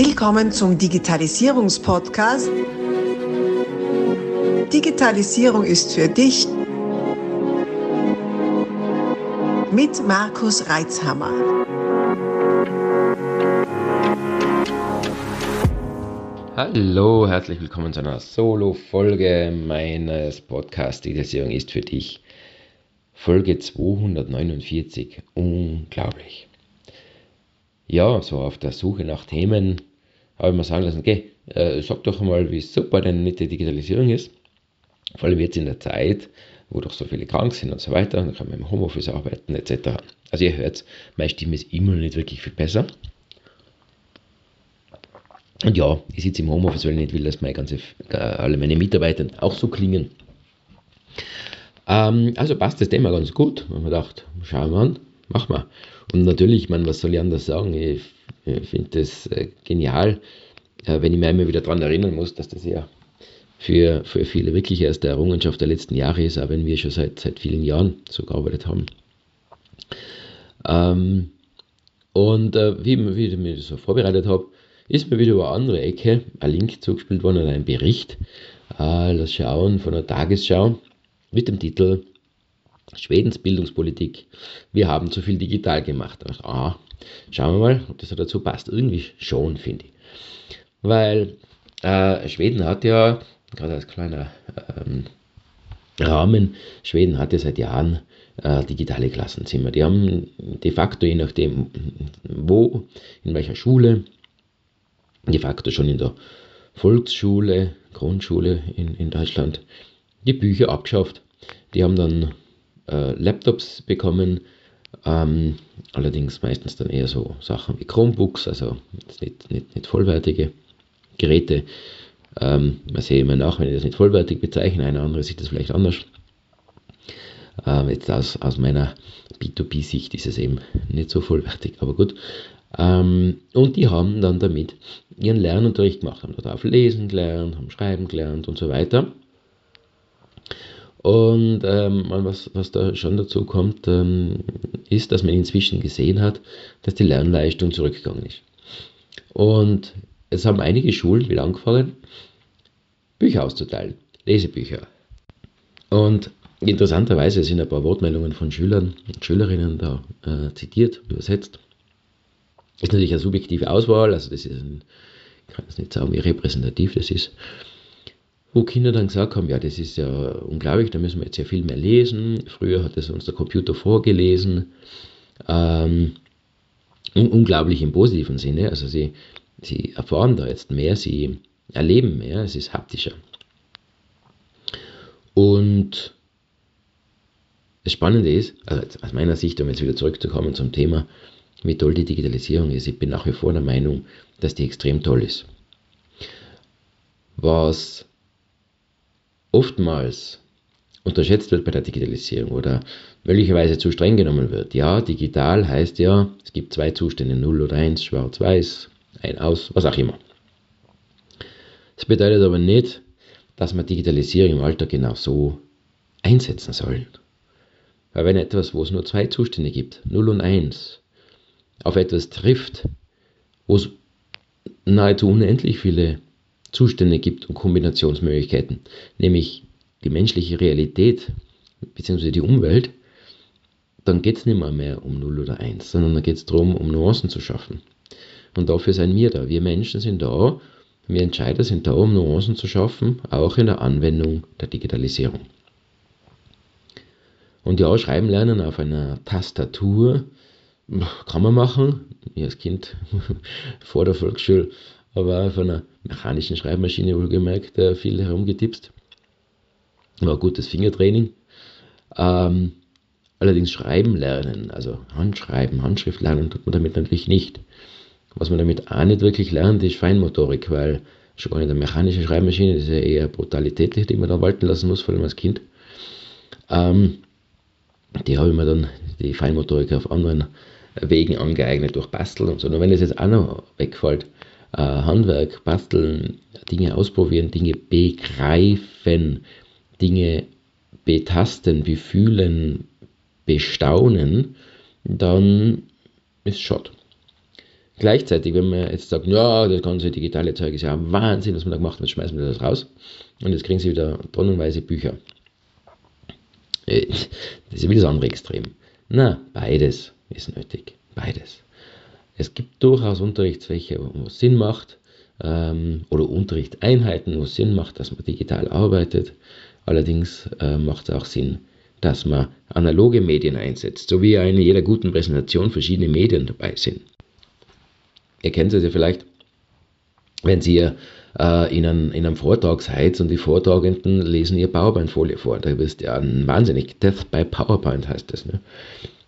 Willkommen zum Digitalisierungspodcast. Digitalisierung ist für dich mit Markus Reitzhammer. Hallo, herzlich willkommen zu einer Solo-Folge meines Podcasts Digitalisierung ist für dich. Folge 249. Unglaublich ja, so auf der Suche nach Themen habe ich mir sagen lassen, okay, äh, sag doch mal, wie super denn nicht die Digitalisierung ist. Vor allem jetzt in der Zeit, wo doch so viele krank sind und so weiter, dann kann man im Homeoffice arbeiten etc. Also ihr hört, meine Stimme ist immer noch nicht wirklich viel besser. Und ja, ich sitze im Homeoffice, weil ich nicht will, dass meine ganze, äh, alle meine Mitarbeiter auch so klingen. Ähm, also passt das Thema ganz gut. Und man dachte, schauen wir an, machen wir. Und natürlich, ich meine, was soll ich anders sagen? Ich, ich finde das äh, genial, äh, wenn ich mir immer wieder daran erinnern muss, dass das ja für, für viele wirklich erst eine Errungenschaft der letzten Jahre ist, auch wenn wir schon seit, seit vielen Jahren so gearbeitet haben. Ähm, und äh, wie, wie ich mir so vorbereitet habe, ist mir wieder über eine andere Ecke ein Link zugespielt worden einen Bericht, äh, das Schauen von der Tagesschau mit dem Titel Schwedens Bildungspolitik. Wir haben zu viel digital gemacht. Also, ah, schauen wir mal, ob das dazu passt. Irgendwie schon, finde ich. Weil äh, Schweden hat ja, gerade als kleiner ähm, Rahmen, Schweden hat ja seit Jahren äh, digitale Klassenzimmer. Die haben de facto, je nachdem wo, in welcher Schule, de facto schon in der Volksschule, Grundschule in, in Deutschland, die Bücher abgeschafft. Die haben dann äh, Laptops bekommen, ähm, allerdings meistens dann eher so Sachen wie Chromebooks, also nicht, nicht, nicht vollwertige Geräte. Ähm, man sehe immer nach, wenn ich das nicht vollwertig bezeichne, einer andere sieht das vielleicht anders. Ähm, jetzt aus, aus meiner B2B-Sicht ist es eben nicht so vollwertig, aber gut. Ähm, und die haben dann damit ihren Lernunterricht gemacht, haben dort auf lesen gelernt, haben schreiben gelernt und so weiter. Und ähm, was, was da schon dazu kommt, ähm, ist, dass man inzwischen gesehen hat, dass die Lernleistung zurückgegangen ist. Und es haben einige Schulen wieder angefangen, Bücher auszuteilen, Lesebücher. Und interessanterweise sind ein paar Wortmeldungen von Schülern und Schülerinnen da äh, zitiert, übersetzt. Ist natürlich eine subjektive Auswahl, also das ist ein, ich kann jetzt nicht sagen, wie repräsentativ das ist wo Kinder dann gesagt haben, ja, das ist ja unglaublich, da müssen wir jetzt ja viel mehr lesen. Früher hat es uns der Computer vorgelesen. Ähm, unglaublich im positiven Sinne. Also sie, sie erfahren da jetzt mehr, sie erleben mehr, es ist haptischer. Und das Spannende ist, also aus meiner Sicht, um jetzt wieder zurückzukommen zum Thema, wie toll die Digitalisierung ist, ich bin nach wie vor der Meinung, dass die extrem toll ist. Was oftmals unterschätzt wird bei der Digitalisierung oder möglicherweise zu streng genommen wird. Ja, digital heißt ja, es gibt zwei Zustände, 0 oder 1, schwarz-weiß, ein aus, was auch immer. Das bedeutet aber nicht, dass man Digitalisierung im Alltag genau so einsetzen soll. Weil wenn etwas, wo es nur zwei Zustände gibt, 0 und 1, auf etwas trifft, wo es nahezu unendlich viele Zustände gibt und Kombinationsmöglichkeiten, nämlich die menschliche Realität bzw. die Umwelt, dann geht es nicht mehr, mehr um 0 oder 1, sondern dann geht es darum, um Nuancen zu schaffen. Und dafür sind wir da. Wir Menschen sind da, wir Entscheider sind da, um Nuancen zu schaffen, auch in der Anwendung der Digitalisierung. Und ja, schreiben lernen auf einer Tastatur kann man machen. Ich als Kind vor der Volksschule aber von einer mechanischen Schreibmaschine wohlgemerkt äh, viel herumgetipst. War gutes Fingertraining. Ähm, allerdings schreiben lernen, also Handschreiben, Handschrift lernen, tut man damit natürlich nicht. Was man damit auch nicht wirklich lernt, ist Feinmotorik, weil schon gar nicht eine mechanische Schreibmaschine, das ist ja eher Brutalität, die man da walten lassen muss, vor allem als Kind. Ähm, die habe ich mir dann, die Feinmotorik auf anderen Wegen angeeignet durch Basteln und so. Nur wenn das jetzt auch noch wegfällt, äh, Handwerk, basteln, Dinge ausprobieren, Dinge begreifen, Dinge betasten, befühlen, bestaunen, dann ist Schott. Gleichzeitig, wenn man jetzt sagt, ja, das ganze digitale Zeug ist ja Wahnsinn, was man da gemacht hat, schmeißen wir das raus und jetzt kriegen sie wieder tonnenweise Bücher. Äh, das ist wieder das andere Extrem. Na, beides ist nötig. Beides. Es gibt durchaus Unterrichtszwecke, wo es Sinn macht, ähm, oder Unterrichtseinheiten, wo es Sinn macht, dass man digital arbeitet. Allerdings äh, macht es auch Sinn, dass man analoge Medien einsetzt, so wie in jeder guten Präsentation verschiedene Medien dabei sind. Ihr kennt es ja vielleicht, wenn Sie äh, in, einem, in einem Vortrag seid und die Vortragenden lesen ihr PowerPoint-Folie vor. Da bist ja ein wahnsinnig. Death by PowerPoint heißt das. Ne?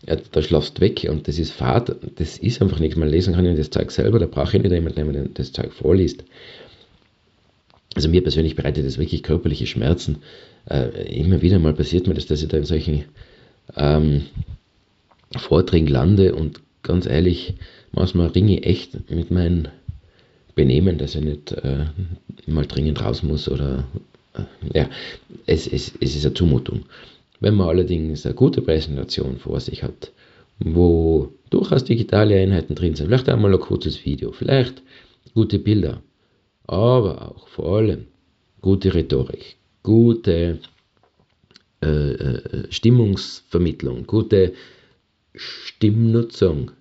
Ja, da schlafst weg und das ist Fahrt. Das ist einfach nichts. Man lesen kann ich das Zeug selber, da brauche ich nicht jemanden, der mir das Zeug vorliest. Also mir persönlich bereitet das wirklich körperliche Schmerzen. Äh, immer wieder mal passiert mir das, dass ich da in solchen ähm, Vorträgen lande und ganz ehrlich, manchmal ringe ich echt mit meinem Benehmen, dass ich nicht äh, mal dringend raus muss oder äh, ja, es, es, es ist eine Zumutung. Wenn man allerdings eine gute Präsentation vor sich hat, wo durchaus digitale Einheiten drin sind, vielleicht einmal ein kurzes Video, vielleicht gute Bilder, aber auch vor allem gute Rhetorik, gute äh, äh, Stimmungsvermittlung, gute Stimmnutzung,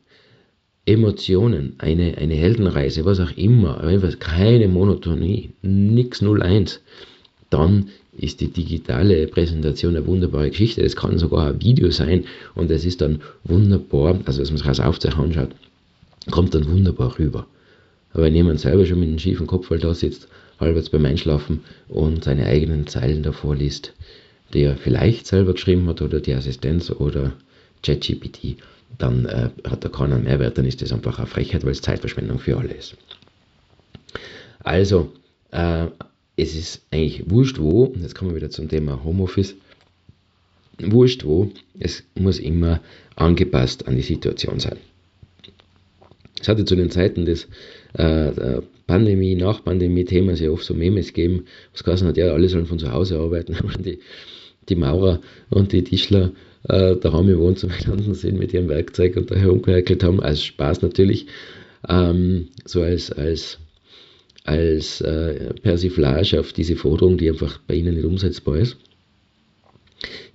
Emotionen, eine, eine Heldenreise, was auch immer, einfach keine Monotonie, nichts 01, dann ist die digitale Präsentation eine wunderbare Geschichte. Es kann sogar ein Video sein und es ist dann wunderbar, also wenn man sich das Aufzeichen anschaut, kommt dann wunderbar rüber. Aber wenn jemand selber schon mit einem schiefen Kopf da sitzt, halbwegs beim Einschlafen und seine eigenen Zeilen davor liest, die er vielleicht selber geschrieben hat oder die Assistenz oder ChatGPT, dann äh, hat er keinen Mehrwert, dann ist das einfach eine Frechheit, weil es Zeitverschwendung für alle ist. Also, äh, es ist eigentlich wurscht wo, jetzt kommen wir wieder zum Thema Homeoffice, wurscht wo, es muss immer angepasst an die Situation sein. Es hatte zu den Zeiten des äh, Pandemie, nach Pandemie-Themas ja oft so Memes gegeben, was geheißen hat, ja, alle sollen von zu Hause arbeiten, die, die Maurer und die Tischler äh, daheim im Wohnzimmer gestanden sind mit ihrem Werkzeug und da herumgehackelt haben, als Spaß natürlich, ähm, so als, als als äh, Persiflage auf diese Forderung, die einfach bei Ihnen nicht umsetzbar ist.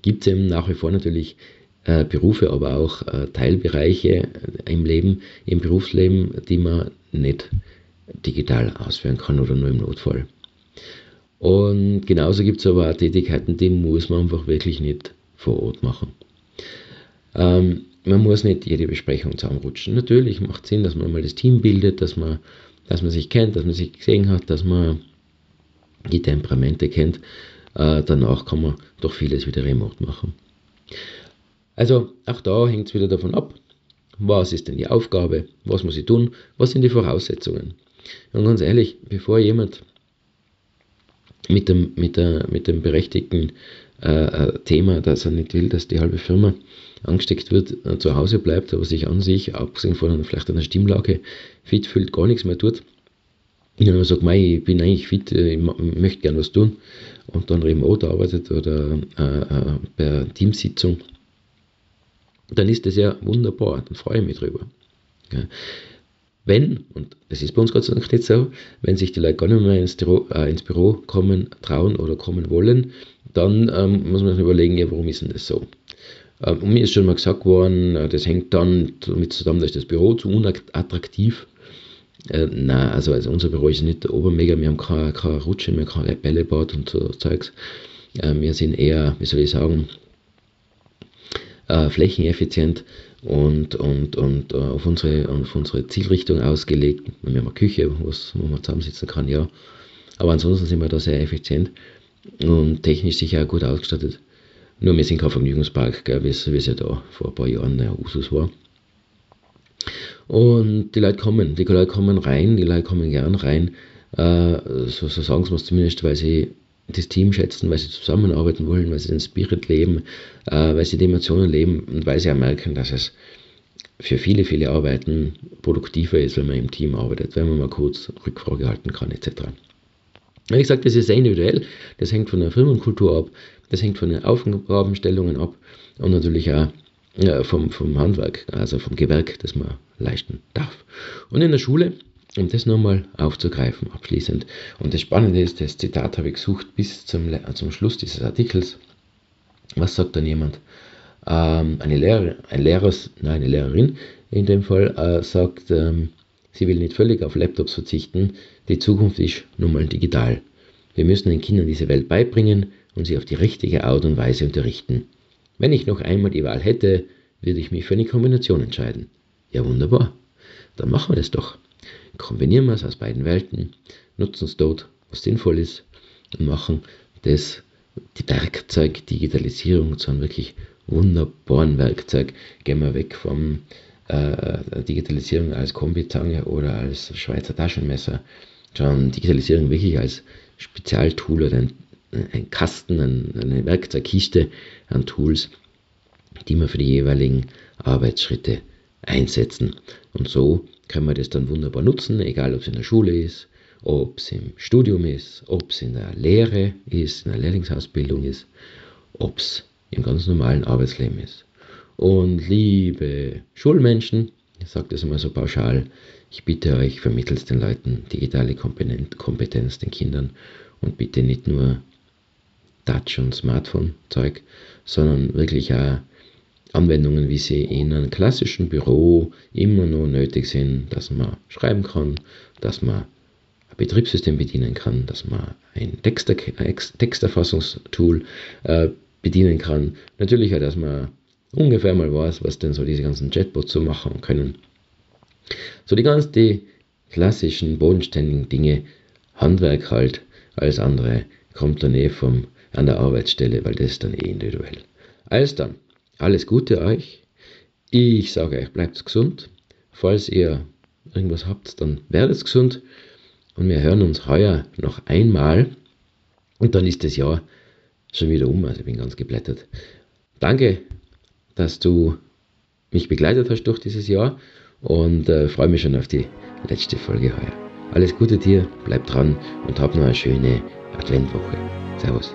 Gibt es eben nach wie vor natürlich äh, Berufe, aber auch äh, Teilbereiche im Leben, im Berufsleben, die man nicht digital ausführen kann oder nur im Notfall. Und genauso gibt es aber auch Tätigkeiten, die muss man einfach wirklich nicht vor Ort machen. Ähm, man muss nicht jede Besprechung zusammenrutschen. Natürlich macht es Sinn, dass man mal das Team bildet, dass man dass man sich kennt, dass man sich gesehen hat, dass man die Temperamente kennt. Äh, danach kann man doch vieles wieder remote machen. Also auch da hängt es wieder davon ab, was ist denn die Aufgabe, was muss ich tun, was sind die Voraussetzungen. Und ganz ehrlich, bevor jemand mit dem, mit der, mit dem berechtigten äh, äh Thema, dass er nicht will, dass die halbe Firma angesteckt wird, äh, zu Hause bleibt, aber sich an sich, abgesehen von vielleicht einer Stimmlage, fit fühlt, gar nichts mehr tut. Und dann sagt, ich bin eigentlich fit, äh, ich, möchte gern was tun und dann remote arbeitet oder äh, per Teamsitzung, dann ist das ja wunderbar, dann freue ich mich drüber. Ja. Wenn, und das ist bei uns Gott sei Dank nicht so, wenn sich die Leute gar nicht mehr ins Büro, äh, ins Büro kommen, trauen oder kommen wollen, dann ähm, muss man sich überlegen, ja, warum ist denn das so? Ähm, und mir ist schon mal gesagt worden, äh, das hängt dann damit zusammen, dass das Büro zu unattraktiv äh, nein, also, also unser Büro ist nicht Obermega, wir haben keine, keine Rutsche, wir haben kein Bällebad und so Zeugs. Äh, wir sind eher, wie soll ich sagen, äh, flächeneffizient und, und, und äh, auf, unsere, auf unsere Zielrichtung ausgelegt. Wir haben eine Küche, wo man zusammensitzen kann, ja. Aber ansonsten sind wir da sehr effizient und technisch sicher auch gut ausgestattet. Nur wir sind kein Vergnügungspark, wie es ja da vor ein paar Jahren der Usus war. Und die Leute kommen, die Leute kommen rein, die Leute kommen gern rein, äh, so, so sagen sie es zumindest, weil sie das Team schätzen, weil sie zusammenarbeiten wollen, weil sie den Spirit leben, äh, weil sie die Emotionen leben und weil sie auch merken, dass es für viele, viele Arbeiten produktiver ist, wenn man im Team arbeitet, wenn man mal kurz Rückfrage halten kann, etc. Wie gesagt, das ist sehr individuell, das hängt von der Firmenkultur ab, das hängt von den Aufgabenstellungen ab und natürlich auch vom, vom Handwerk, also vom Gewerk, das man leisten darf. Und in der Schule, um das nochmal aufzugreifen, abschließend. Und das Spannende ist, das Zitat habe ich gesucht bis zum, zum Schluss dieses Artikels. Was sagt dann jemand? Ähm, eine, Lehrer, ein Lehrer, nein, eine Lehrerin in dem Fall äh, sagt, ähm, sie will nicht völlig auf Laptops verzichten. Die Zukunft ist nun mal digital. Wir müssen den Kindern diese Welt beibringen und sie auf die richtige Art und Weise unterrichten. Wenn ich noch einmal die Wahl hätte, würde ich mich für eine Kombination entscheiden. Ja, wunderbar. Dann machen wir das doch. Kombinieren wir es aus beiden Welten, nutzen es dort, was sinnvoll ist und machen das die Werkzeug Digitalisierung zu einem wirklich wunderbaren Werkzeug. Gehen wir weg vom äh, Digitalisierung als Kombizange oder als Schweizer Taschenmesser, sondern Digitalisierung wirklich als Spezialtool oder ein, ein Kasten, ein, eine Werkzeugkiste an Tools, die wir für die jeweiligen Arbeitsschritte einsetzen. Und so können wir das dann wunderbar nutzen, egal ob es in der Schule ist, ob es im Studium ist, ob es in der Lehre ist, in der Lehrlingsausbildung ist, ob es im ganz normalen Arbeitsleben ist. Und liebe Schulmenschen, ich sage das immer so pauschal, ich bitte euch, vermittelt den Leuten digitale Kompetenz den Kindern und bitte nicht nur Touch- und Smartphone-Zeug, sondern wirklich auch Anwendungen, wie sie in einem klassischen Büro immer noch nötig sind, dass man schreiben kann, dass man ein Betriebssystem bedienen kann, dass man ein Texter Texterfassungstool äh, bedienen kann. Natürlich auch, dass man ungefähr mal weiß, was denn so diese ganzen Chatbots so machen können. So die ganz die klassischen, bodenständigen Dinge, Handwerk halt, alles andere kommt dann eh vom, an der Arbeitsstelle, weil das ist dann eh individuell. Alles dann, alles Gute euch. Ich sage euch, bleibt gesund. Falls ihr irgendwas habt, dann werdet gesund. Und wir hören uns heuer noch einmal. Und dann ist das Jahr schon wieder um. Also ich bin ganz geblättert. Danke, dass du mich begleitet hast durch dieses Jahr und äh, freue mich schon auf die letzte Folge heuer. Alles Gute dir, bleib dran und hab noch eine schöne Adventwoche. Servus.